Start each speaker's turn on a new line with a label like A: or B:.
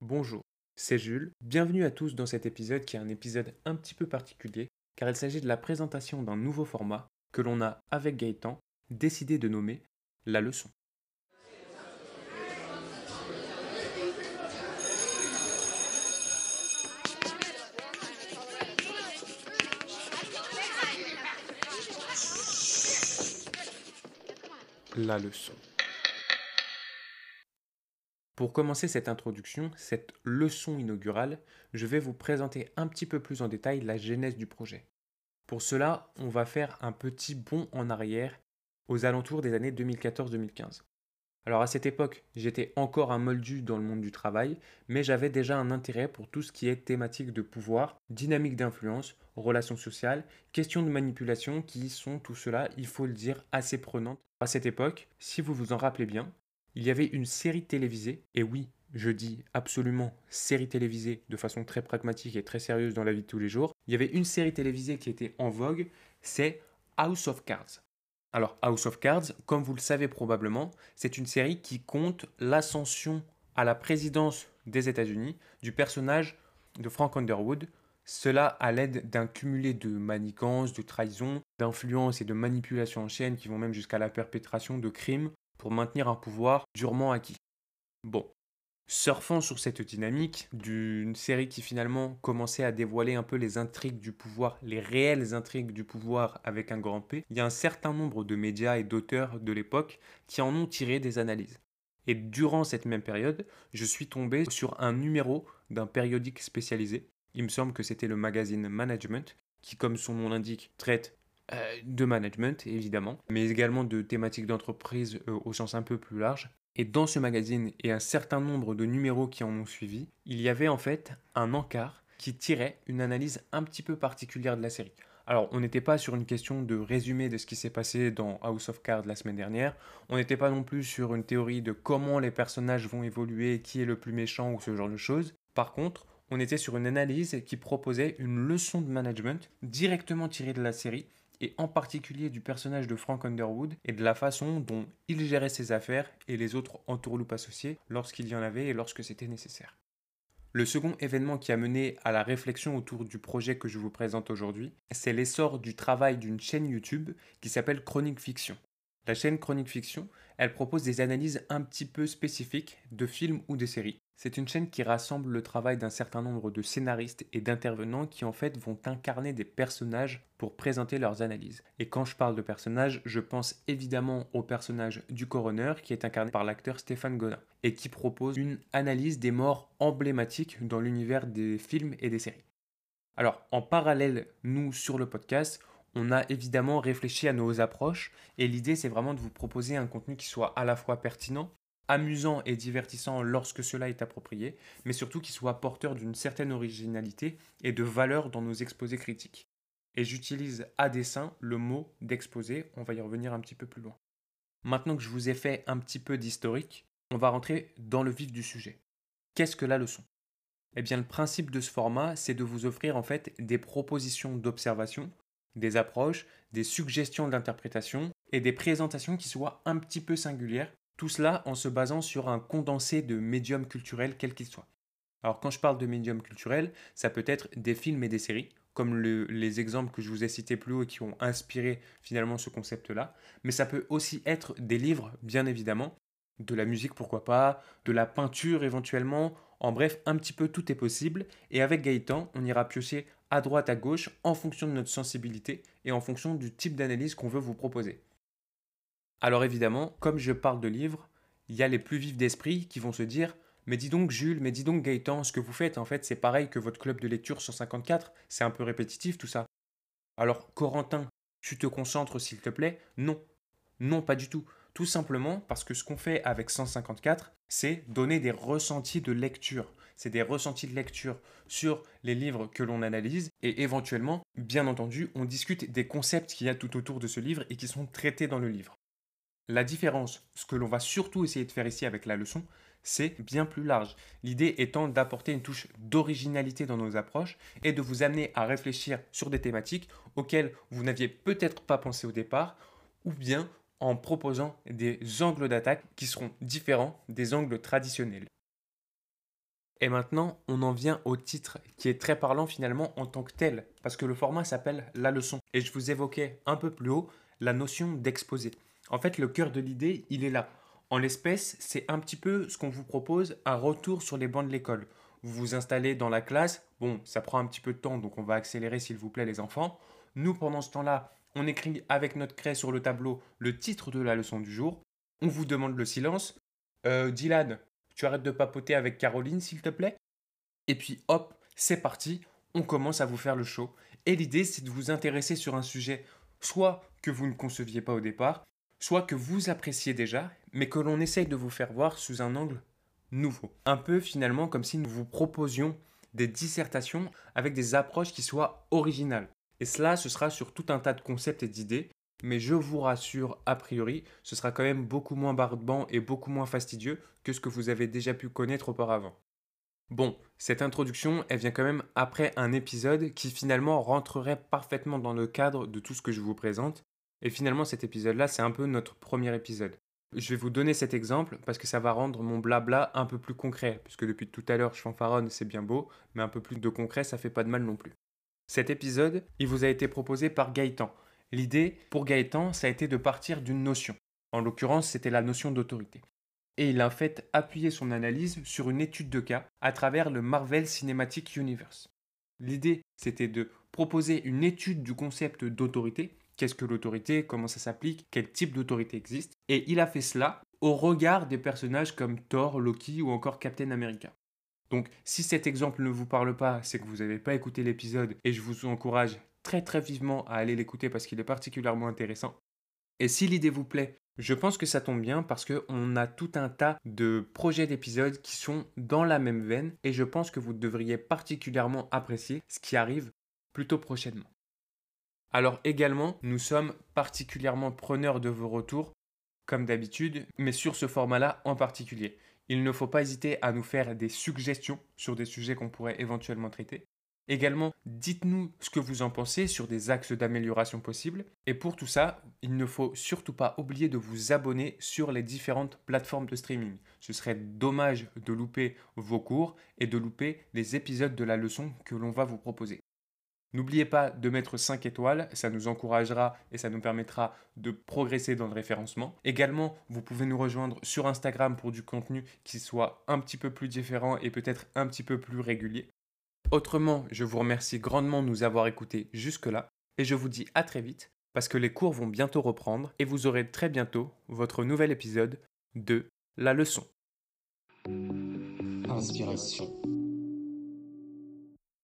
A: Bonjour, c'est Jules. Bienvenue à tous dans cet épisode qui est un épisode un petit peu particulier car il s'agit de la présentation d'un nouveau format que l'on a avec Gaëtan décidé de nommer la leçon. La leçon. Pour commencer cette introduction, cette leçon inaugurale, je vais vous présenter un petit peu plus en détail la genèse du projet. Pour cela, on va faire un petit bond en arrière aux alentours des années 2014-2015. Alors à cette époque, j'étais encore un moldu dans le monde du travail, mais j'avais déjà un intérêt pour tout ce qui est thématique de pouvoir, dynamique d'influence, relations sociales, questions de manipulation qui sont tout cela, il faut le dire, assez prenantes. À cette époque, si vous vous en rappelez bien, il y avait une série télévisée, et oui, je dis absolument série télévisée de façon très pragmatique et très sérieuse dans la vie de tous les jours, il y avait une série télévisée qui était en vogue, c'est House of Cards. Alors House of Cards, comme vous le savez probablement, c'est une série qui compte l'ascension à la présidence des États-Unis du personnage de Frank Underwood, cela à l'aide d'un cumulé de manigances, de trahisons, d'influences et de manipulations en chaîne qui vont même jusqu'à la perpétration de crimes pour maintenir un pouvoir durement acquis. Bon, surfant sur cette dynamique d'une série qui finalement commençait à dévoiler un peu les intrigues du pouvoir, les réelles intrigues du pouvoir avec un grand P, il y a un certain nombre de médias et d'auteurs de l'époque qui en ont tiré des analyses. Et durant cette même période, je suis tombé sur un numéro d'un périodique spécialisé. Il me semble que c'était le magazine Management, qui, comme son nom l'indique, traite de management évidemment, mais également de thématiques d'entreprise euh, au sens un peu plus large. Et dans ce magazine et un certain nombre de numéros qui en ont suivi, il y avait en fait un encart qui tirait une analyse un petit peu particulière de la série. Alors, on n'était pas sur une question de résumé de ce qui s'est passé dans House of Cards la semaine dernière. On n'était pas non plus sur une théorie de comment les personnages vont évoluer, qui est le plus méchant ou ce genre de choses. Par contre, on était sur une analyse qui proposait une leçon de management directement tirée de la série et en particulier du personnage de Frank Underwood et de la façon dont il gérait ses affaires et les autres entourloupes associés lorsqu'il y en avait et lorsque c'était nécessaire. Le second événement qui a mené à la réflexion autour du projet que je vous présente aujourd'hui, c'est l'essor du travail d'une chaîne YouTube qui s'appelle Chronique Fiction. La chaîne Chronique Fiction, elle propose des analyses un petit peu spécifiques de films ou de séries. C'est une chaîne qui rassemble le travail d'un certain nombre de scénaristes et d'intervenants qui en fait vont incarner des personnages pour présenter leurs analyses. Et quand je parle de personnages, je pense évidemment au personnage du coroner qui est incarné par l'acteur Stéphane Godin et qui propose une analyse des morts emblématiques dans l'univers des films et des séries. Alors, en parallèle, nous, sur le podcast, on a évidemment réfléchi à nos approches et l'idée c'est vraiment de vous proposer un contenu qui soit à la fois pertinent, amusant et divertissant lorsque cela est approprié, mais surtout qui soit porteur d'une certaine originalité et de valeur dans nos exposés critiques. Et j'utilise à dessein le mot d'exposé, on va y revenir un petit peu plus loin. Maintenant que je vous ai fait un petit peu d'historique, on va rentrer dans le vif du sujet. Qu'est-ce que la leçon? Eh bien le principe de ce format, c'est de vous offrir en fait des propositions d'observation, des approches, des suggestions d'interprétation et des présentations qui soient un petit peu singulières tout cela en se basant sur un condensé de médiums culturels quels qu'ils soient. Alors quand je parle de médiums culturels, ça peut être des films et des séries, comme les exemples que je vous ai cités plus haut et qui ont inspiré finalement ce concept-là, mais ça peut aussi être des livres, bien évidemment, de la musique pourquoi pas, de la peinture éventuellement, en bref, un petit peu tout est possible, et avec Gaëtan, on ira piocher à droite, à gauche, en fonction de notre sensibilité et en fonction du type d'analyse qu'on veut vous proposer. Alors évidemment, comme je parle de livres, il y a les plus vifs d'esprit qui vont se dire mais dis donc Jules, mais dis donc Gaëtan, ce que vous faites en fait c'est pareil que votre club de lecture 154, c'est un peu répétitif tout ça. Alors Corentin, tu te concentres s'il te plaît? Non, non pas du tout. Tout simplement parce que ce qu'on fait avec 154, c'est donner des ressentis de lecture. C'est des ressentis de lecture sur les livres que l'on analyse et éventuellement, bien entendu, on discute des concepts qu'il y a tout autour de ce livre et qui sont traités dans le livre. La différence, ce que l'on va surtout essayer de faire ici avec la leçon, c'est bien plus large. L'idée étant d'apporter une touche d'originalité dans nos approches et de vous amener à réfléchir sur des thématiques auxquelles vous n'aviez peut-être pas pensé au départ ou bien en proposant des angles d'attaque qui seront différents des angles traditionnels. Et maintenant, on en vient au titre, qui est très parlant finalement en tant que tel, parce que le format s'appelle La leçon. Et je vous évoquais un peu plus haut la notion d'exposé. En fait, le cœur de l'idée, il est là. En l'espèce, c'est un petit peu ce qu'on vous propose, un retour sur les bancs de l'école. Vous vous installez dans la classe, bon, ça prend un petit peu de temps, donc on va accélérer s'il vous plaît les enfants. Nous, pendant ce temps-là, on écrit avec notre craie sur le tableau le titre de la leçon du jour. On vous demande le silence. Euh, Dylan, tu arrêtes de papoter avec Caroline, s'il te plaît? Et puis hop, c'est parti, on commence à vous faire le show. Et l'idée, c'est de vous intéresser sur un sujet, soit que vous ne conceviez pas au départ, soit que vous appréciez déjà, mais que l'on essaye de vous faire voir sous un angle nouveau. Un peu finalement comme si nous vous proposions des dissertations avec des approches qui soient originales. Et cela, ce sera sur tout un tas de concepts et d'idées mais je vous rassure, a priori, ce sera quand même beaucoup moins barbant et beaucoup moins fastidieux que ce que vous avez déjà pu connaître auparavant. Bon, cette introduction, elle vient quand même après un épisode qui finalement rentrerait parfaitement dans le cadre de tout ce que je vous présente. Et finalement, cet épisode-là, c'est un peu notre premier épisode. Je vais vous donner cet exemple parce que ça va rendre mon blabla un peu plus concret, puisque depuis tout à l'heure je fanfaronne, c'est bien beau, mais un peu plus de concret, ça fait pas de mal non plus. Cet épisode, il vous a été proposé par Gaëtan, L'idée, pour Gaëtan, ça a été de partir d'une notion. En l'occurrence, c'était la notion d'autorité. Et il a en fait appuyé son analyse sur une étude de cas à travers le Marvel Cinematic Universe. L'idée, c'était de proposer une étude du concept d'autorité. Qu'est-ce que l'autorité? Comment ça s'applique? Quel type d'autorité existe? Et il a fait cela au regard des personnages comme Thor, Loki ou encore Captain America. Donc si cet exemple ne vous parle pas, c'est que vous n'avez pas écouté l'épisode et je vous encourage très très vivement à aller l'écouter parce qu'il est particulièrement intéressant. Et si l'idée vous plaît, je pense que ça tombe bien parce qu'on a tout un tas de projets d'épisodes qui sont dans la même veine et je pense que vous devriez particulièrement apprécier ce qui arrive plutôt prochainement. Alors également, nous sommes particulièrement preneurs de vos retours, comme d'habitude, mais sur ce format-là en particulier. Il ne faut pas hésiter à nous faire des suggestions sur des sujets qu'on pourrait éventuellement traiter. Également, dites-nous ce que vous en pensez sur des axes d'amélioration possibles. Et pour tout ça, il ne faut surtout pas oublier de vous abonner sur les différentes plateformes de streaming. Ce serait dommage de louper vos cours et de louper les épisodes de la leçon que l'on va vous proposer. N'oubliez pas de mettre 5 étoiles, ça nous encouragera et ça nous permettra de progresser dans le référencement. Également, vous pouvez nous rejoindre sur Instagram pour du contenu qui soit un petit peu plus différent et peut-être un petit peu plus régulier. Autrement, je vous remercie grandement de nous avoir écoutés jusque-là et je vous dis à très vite parce que les cours vont bientôt reprendre et vous aurez très bientôt votre nouvel épisode de La leçon. Inspiration.